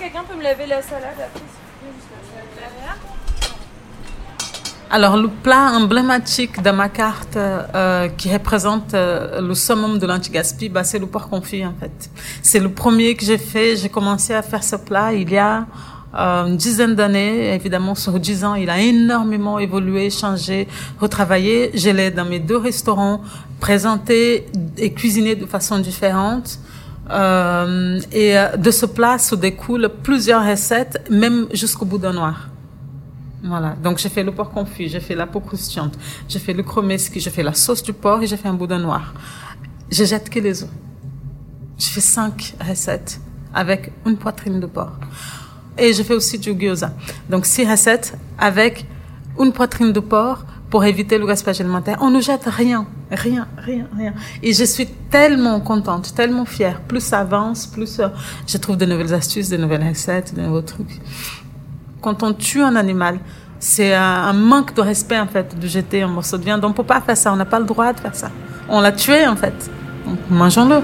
quelqu'un peut me laver la salade après Alors, le plat emblématique de ma carte euh, qui représente euh, le summum de l'anti-gaspi, bah, c'est le porc confit en fait. C'est le premier que j'ai fait. J'ai commencé à faire ce plat il y a euh, une dizaine d'années. Évidemment, sur dix ans, il a énormément évolué, changé, retravaillé. Je l'ai dans mes deux restaurants présenté et cuisiné de façon différente. Euh, et euh, de ce plat se découlent plusieurs recettes, même jusqu'au boudin noir. Voilà. Donc, j'ai fait le porc confit, j'ai fait la peau croustillante, j'ai fait le kromeski, j'ai fait la sauce du porc et j'ai fait un boudin noir. Je jette que les os. J'ai fait cinq recettes avec une poitrine de porc. Et je fais aussi du gyoza. Donc, six recettes avec une poitrine de porc pour éviter le gaspillage alimentaire. On ne jette rien, rien, rien, rien. Et je suis tellement contente, tellement fière. Plus ça avance, plus euh, je trouve de nouvelles astuces, de nouvelles recettes, de nouveaux trucs. Quand on tue un animal, c'est un, manque de respect en fait de jeter un morceau de viande. On peut pas faire ça, on n'a pas le droit de faire ça. On l'a tué en fait. Mangeons-le.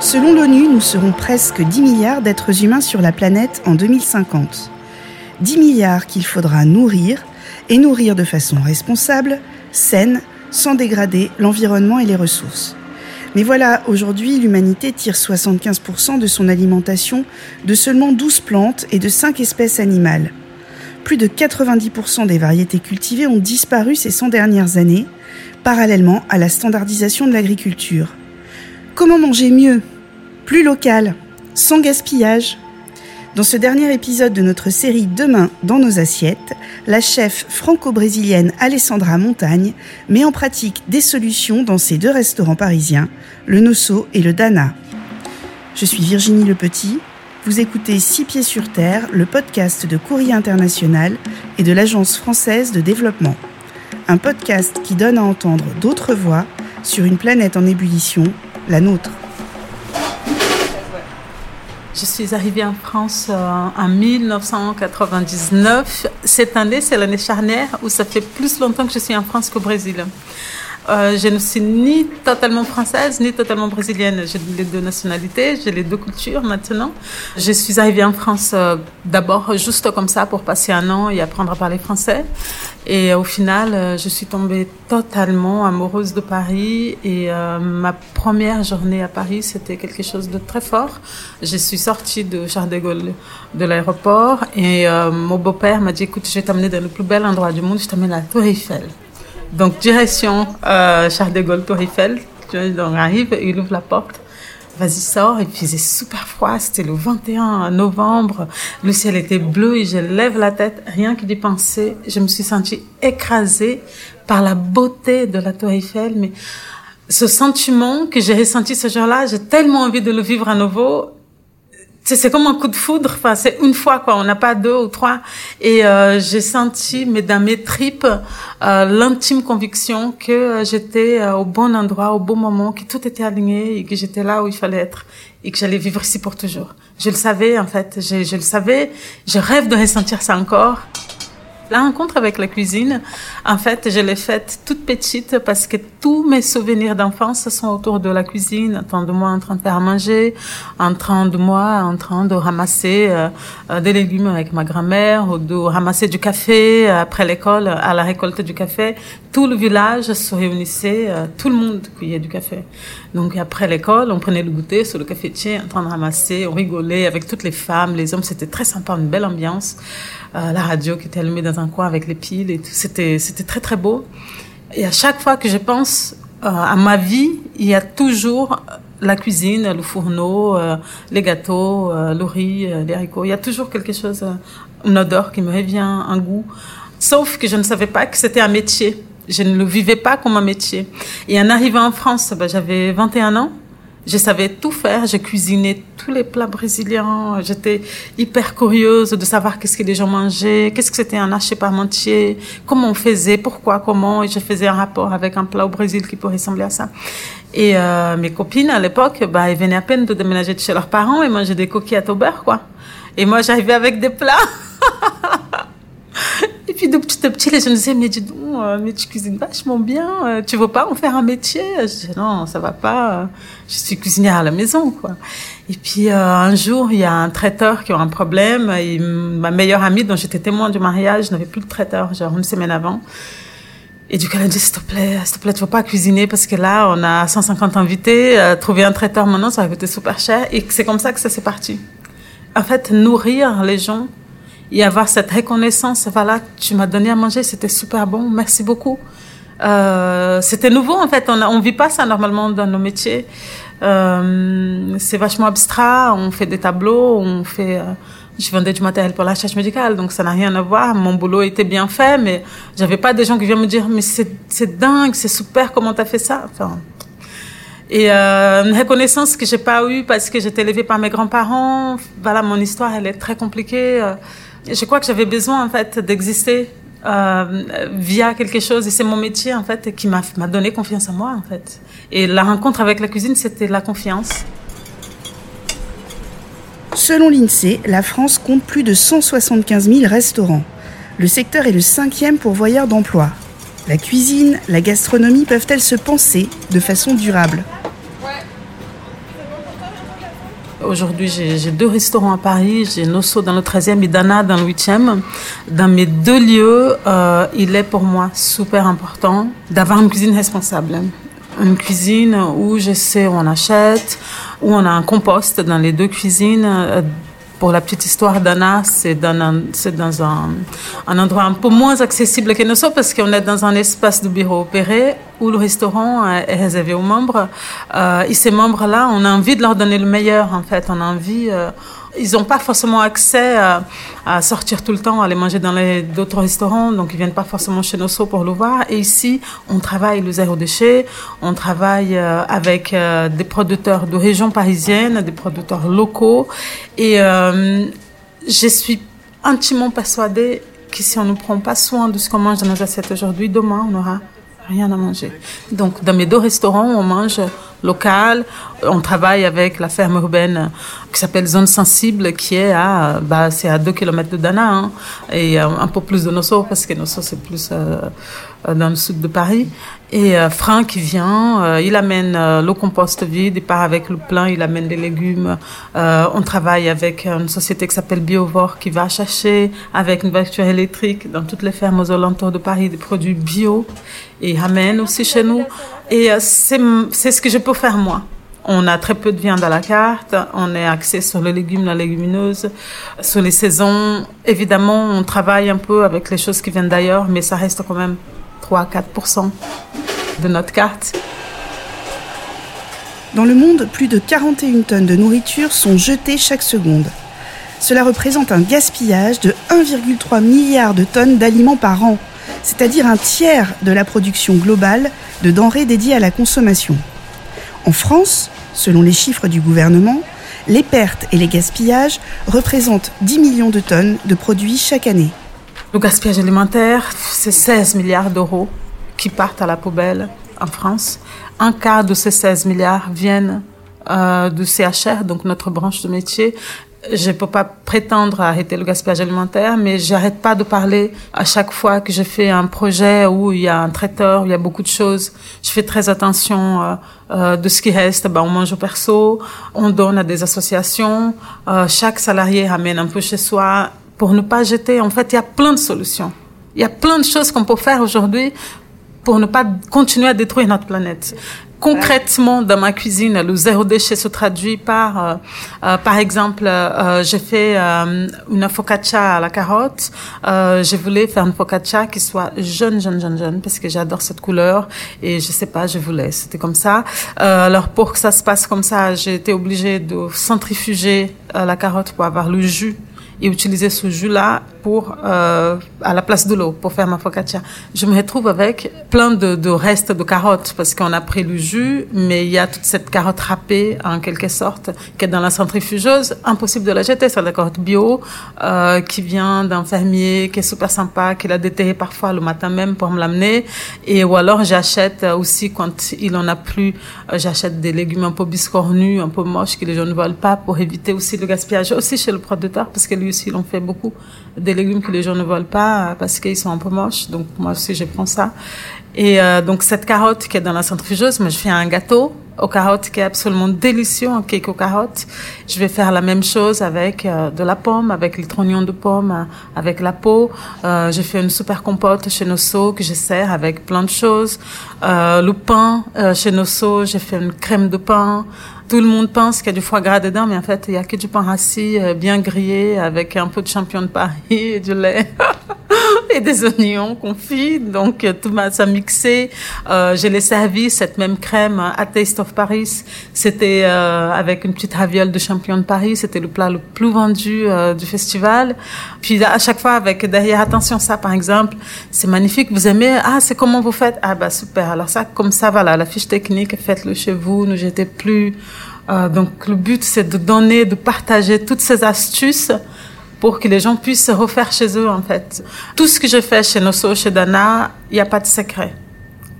Selon l'ONU, nous serons presque 10 milliards d'êtres humains sur la planète en 2050. 10 milliards qu'il faudra nourrir, et nourrir de façon responsable, saine, sans dégrader l'environnement et les ressources. Mais voilà, aujourd'hui, l'humanité tire 75% de son alimentation de seulement 12 plantes et de 5 espèces animales. Plus de 90% des variétés cultivées ont disparu ces 100 dernières années, parallèlement à la standardisation de l'agriculture. Comment manger mieux, plus local, sans gaspillage Dans ce dernier épisode de notre série Demain dans nos assiettes, la chef franco-brésilienne Alessandra Montagne met en pratique des solutions dans ses deux restaurants parisiens, le Nosso et le Dana. Je suis Virginie Le Petit. Vous écoutez Six Pieds sur Terre, le podcast de Courrier International et de l'Agence française de développement. Un podcast qui donne à entendre d'autres voix sur une planète en ébullition, la nôtre. Je suis arrivée en France euh, en 1999. Cette année, c'est l'année charnière où ça fait plus longtemps que je suis en France qu'au Brésil. Euh, je ne suis ni totalement française ni totalement brésilienne. J'ai les deux nationalités, j'ai les deux cultures maintenant. Je suis arrivée en France euh, d'abord juste comme ça pour passer un an et apprendre à parler français. Et au final, euh, je suis tombée totalement amoureuse de Paris. Et euh, ma première journée à Paris, c'était quelque chose de très fort. Je suis sortie de Charles de Gaulle de l'aéroport et euh, mon beau-père m'a dit, écoute, je vais t'amener dans le plus bel endroit du monde, je t'amène à la Tour Eiffel. Donc, direction euh, Charles de Gaulle, Tour Eiffel. On arrive, il ouvre la porte. Vas-y, sors. Il faisait super froid. C'était le 21 novembre. Le ciel était bleu et je lève la tête. Rien que d'y penser, je me suis sentie écrasée par la beauté de la Tour Eiffel. Mais ce sentiment que j'ai ressenti ce jour-là, j'ai tellement envie de le vivre à nouveau c'est comme un coup de foudre. Enfin, c'est une fois quoi. On n'a pas deux ou trois. Et euh, j'ai senti, mais dans mes tripes, euh, l'intime conviction que euh, j'étais au bon endroit, au bon moment, que tout était aligné et que j'étais là où il fallait être et que j'allais vivre ici pour toujours. Je le savais en fait. Je le savais. Je rêve de ressentir ça encore. La rencontre avec la cuisine, en fait, je l'ai faite toute petite parce que tous mes souvenirs d'enfance sont autour de la cuisine, en train de moi en train de faire manger, en train de moi en train de ramasser euh, euh, des légumes avec ma grand-mère ou de ramasser du café euh, après l'école à la récolte du café. Tout le village se réunissait, tout le monde cueillait du café. Donc après l'école, on prenait le goûter sur le cafetier en train de ramasser, on rigolait avec toutes les femmes, les hommes, c'était très sympa, une belle ambiance. La radio qui était allumée dans avec les piles et tout. C'était, c'était très très beau. Et à chaque fois que je pense euh, à ma vie, il y a toujours la cuisine, le fourneau, euh, les gâteaux, euh, le riz, les haricots. Il y a toujours quelque chose, une odeur qui me revient, un goût. Sauf que je ne savais pas que c'était un métier. Je ne le vivais pas comme un métier. Et en arrivant en France, ben, j'avais 21 ans. Je savais tout faire, je cuisinais tous les plats brésiliens, j'étais hyper curieuse de savoir qu'est-ce que les gens mangeaient, qu'est-ce que c'était un haché parmentier, comment on faisait, pourquoi, comment, et je faisais un rapport avec un plat au Brésil qui pourrait ressembler à ça. Et euh, mes copines, à l'époque, bah, elles venaient à peine de déménager de chez leurs parents et mangeaient des coquillettes au beurre, quoi. Et moi, j'arrivais avec des plats. et puis de petites j'étais petite, les gens disaient, mais dis donc, euh, mais tu cuisines vachement bien, euh, tu veux pas en faire un métier? Je disais, non, ça va pas, je suis cuisinière à la maison, quoi. Et puis, un jour, il y a un traiteur qui a un problème, ma meilleure amie, dont j'étais témoin du mariage, n'avait plus de traiteur, genre une semaine avant. Et du coup, elle a dit, s'il te plaît, s'il te plaît, tu vas pas cuisiner? Parce que là, on a 150 invités, trouver un traiteur maintenant, ça va coûter super cher. Et c'est comme ça que ça s'est parti. En fait, nourrir les gens, et avoir cette reconnaissance, voilà, tu m'as donné à manger, c'était super bon, merci beaucoup. Euh, c'était nouveau en fait, on on vit pas ça normalement dans nos métiers. Euh, c'est vachement abstrait, on fait des tableaux, on fait. Euh, je vendais du matériel pour la recherche médicale, donc ça n'a rien à voir. Mon boulot était bien fait, mais j'avais pas des gens qui viennent me dire mais c'est dingue, c'est super, comment t'as fait ça? Enfin, et euh, une reconnaissance que j'ai pas eue parce que j'étais élevée par mes grands-parents. Voilà, mon histoire, elle est très compliquée. Je crois que j'avais besoin en fait d'exister euh, via quelque chose et c'est mon métier en fait qui m'a donné confiance en moi en fait. Et la rencontre avec la cuisine, c'était la confiance. Selon l'INSEE, la France compte plus de 175 000 restaurants. Le secteur est le cinquième pourvoyeur d'emplois. La cuisine, la gastronomie peuvent-elles se penser de façon durable? Aujourd'hui, j'ai deux restaurants à Paris. J'ai Nosso dans le 13e et Dana dans le 8e. Dans mes deux lieux, euh, il est pour moi super important d'avoir une cuisine responsable. Une cuisine où je sais où on achète, où on a un compost dans les deux cuisines euh, pour la petite histoire d'Anna, c'est dans, un, endroit un peu moins accessible que nous sommes parce qu'on est dans un espace de bureau opéré où le restaurant est réservé aux membres. Euh, et ces membres-là, on a envie de leur donner le meilleur, en fait. On a envie... Euh, ils n'ont pas forcément accès à, sortir tout le temps, à aller manger dans d'autres restaurants, donc ils viennent pas forcément chez Nosso pour le voir. Et ici, on travaille le zéro déchet, on travaille euh, avec euh, des producteurs de régions parisiennes, des producteurs locaux, et euh, je suis intimement persuadée que si on ne prend pas soin de ce qu'on mange dans nos assiettes aujourd'hui, demain, on n'aura rien à manger. Donc, dans mes deux restaurants, on mange local. On travaille avec la ferme urbaine qui s'appelle Zone Sensible, qui est à, bah, c'est à 2 km de Dana, hein, et euh, un peu plus de Nosso, parce que Nosso, c'est plus euh, dans le sud de Paris. Et euh, Franck vient, euh, il amène euh, le compost vide, il part avec le plein, il amène les légumes. on travaille avec une société qui s'appelle Biovore, qui va chercher avec une voiture électrique dans toutes les fermes aux alentours de Paris des produits bio et amène aussi chez nous. Et c'est ce que je peux faire moi. On a très peu de viande à la carte, on est axé sur les légumes, la légumineuse, sur les saisons. Évidemment, on travaille un peu avec les choses qui viennent d'ailleurs, mais ça reste quand même 3-4% de notre carte. Dans le monde, plus de 41 tonnes de nourriture sont jetées chaque seconde. Cela représente un gaspillage de 1,3 milliard de tonnes d'aliments par an, c'est-à-dire un tiers de la production globale de denrées dédiées à la consommation. En France, selon les chiffres du gouvernement, les pertes et les gaspillages représentent 10 millions de tonnes de produits chaque année. Le gaspillage alimentaire, c'est 16 milliards d'euros qui partent à la poubelle en France. Un quart de ces 16 milliards viennent euh, du CHR, donc notre branche de métier. Je ne peux pas prétendre arrêter le gaspillage alimentaire, mais j'arrête pas de parler à chaque fois que je fais un projet où il y a un traiteur, où il y a beaucoup de choses. Je fais très attention euh, euh, de ce qui reste. Ben, on mange au perso, on donne à des associations. Euh, chaque salarié ramène un peu chez soi pour ne pas jeter. En fait, il y a plein de solutions. Il y a plein de choses qu'on peut faire aujourd'hui pour ne pas continuer à détruire notre planète. Concrètement, dans ma cuisine, le zéro déchet se traduit par, euh, euh, par exemple, euh, j'ai fait euh, une focaccia à la carotte. Euh, je voulais faire une focaccia qui soit jaune, jaune, jaune, jaune, parce que j'adore cette couleur. Et je sais pas, je voulais, c'était comme ça. alors pour que ça se passe comme ça, j'ai été obligée de centrifuger la carotte pour avoir le jus et utiliser ce jus-là pour euh, à la place de l'eau pour faire ma focaccia. Je me retrouve avec plein de, restes de carottes parce qu'on a pris le jus, mais il y a toute cette carotte râpée en quelque sorte qui est dans la centrifugeuse. Impossible de la jeter. C'est la carotte bio euh, qui vient d'un fermier qui est super sympa, qui l'a déterré parfois le matin même pour me l'amener. Et ou alors j'achète aussi quand il en a plus, euh, j'achète des légumes un peu biscornus, un peu moches que les gens ne veulent pas pour éviter aussi le gaspillage aussi chez le producteur parce que aussi en fait beaucoup des légumes que les gens ne veulent pas parce qu'ils sont un peu moches. Donc moi aussi, je prends ça. Et euh, donc cette carotte qui est dans la centrifugeuse, mais je fais un gâteau aux carottes qui est absolument délicieux, un cake aux carottes. Je vais faire la même chose avec euh, de la pomme, avec les trognons de pomme, euh, avec la peau. Euh, j'ai fait une super compote chez Nosso que je sers avec plein de choses. Euh, le pain chez Nosso, j'ai fait une crème de pain. Tout le monde pense qu'il y a du foie gras dedans, mais en fait, il y a que du pain rassis bien grillé avec un peu de champion de Paris et du lait. Et des oignons confits. Donc, euh, tout ça mixé. Euh, je l'ai servi, cette même crème, à Taste of Paris. C'était euh, avec une petite raviole de champion de Paris. C'était le plat le plus vendu euh, du festival. Puis, à chaque fois, avec derrière, attention, ça, par exemple, c'est magnifique. Vous aimez? Ah, c'est comment vous faites? Ah, bah, super. Alors ça, comme ça, voilà, la fiche technique, faites-le chez vous. Ne jetez plus. Euh, donc, le but, c'est de donner, de partager toutes ces astuces pour que les gens puissent se refaire chez eux, en fait. Tout ce que je fais chez Nosso, chez Dana, il n'y a pas de secret.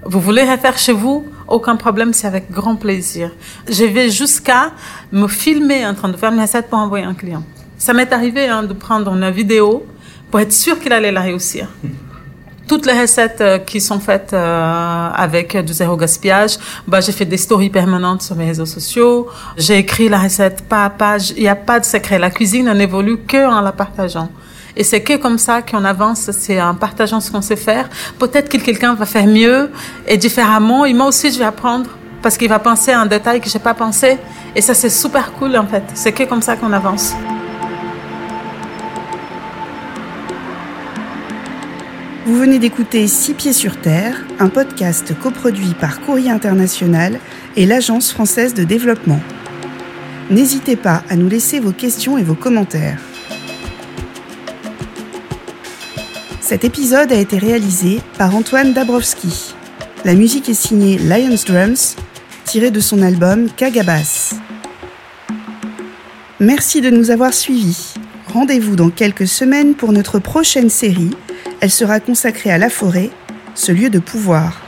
Vous voulez refaire chez vous? Aucun problème, c'est avec grand plaisir. Je vais jusqu'à me filmer en train de faire une recette pour envoyer un client. Ça m'est arrivé hein, de prendre une vidéo pour être sûr qu'il allait la réussir toutes les recettes euh, qui sont faites euh, avec du zéro gaspillage, bah, j'ai fait des stories permanentes sur mes réseaux sociaux. J'ai écrit la recette pas à page. Il n'y a pas de secret. La cuisine n'évolue que en la partageant. Et c'est que comme ça qu'on avance, c'est en partageant ce qu'on sait faire. Peut-être que quelqu'un va faire mieux et différemment, et moi aussi je vais apprendre parce qu'il va penser à un détail que j'ai pas pensé. Et ça c'est super cool en fait. C'est que comme ça qu'on avance. Vous venez d'écouter Six pieds sur terre, un podcast coproduit par Courrier International et l'Agence française de développement. N'hésitez pas à nous laisser vos questions et vos commentaires. Cet épisode a été réalisé par Antoine Dabrowski. La musique est signée Lions Drums, tirée de son album Kagabas. Merci de nous avoir suivis. Rendez-vous dans quelques semaines pour notre prochaine série elle sera consacrée à la forêt, ce lieu de pouvoir.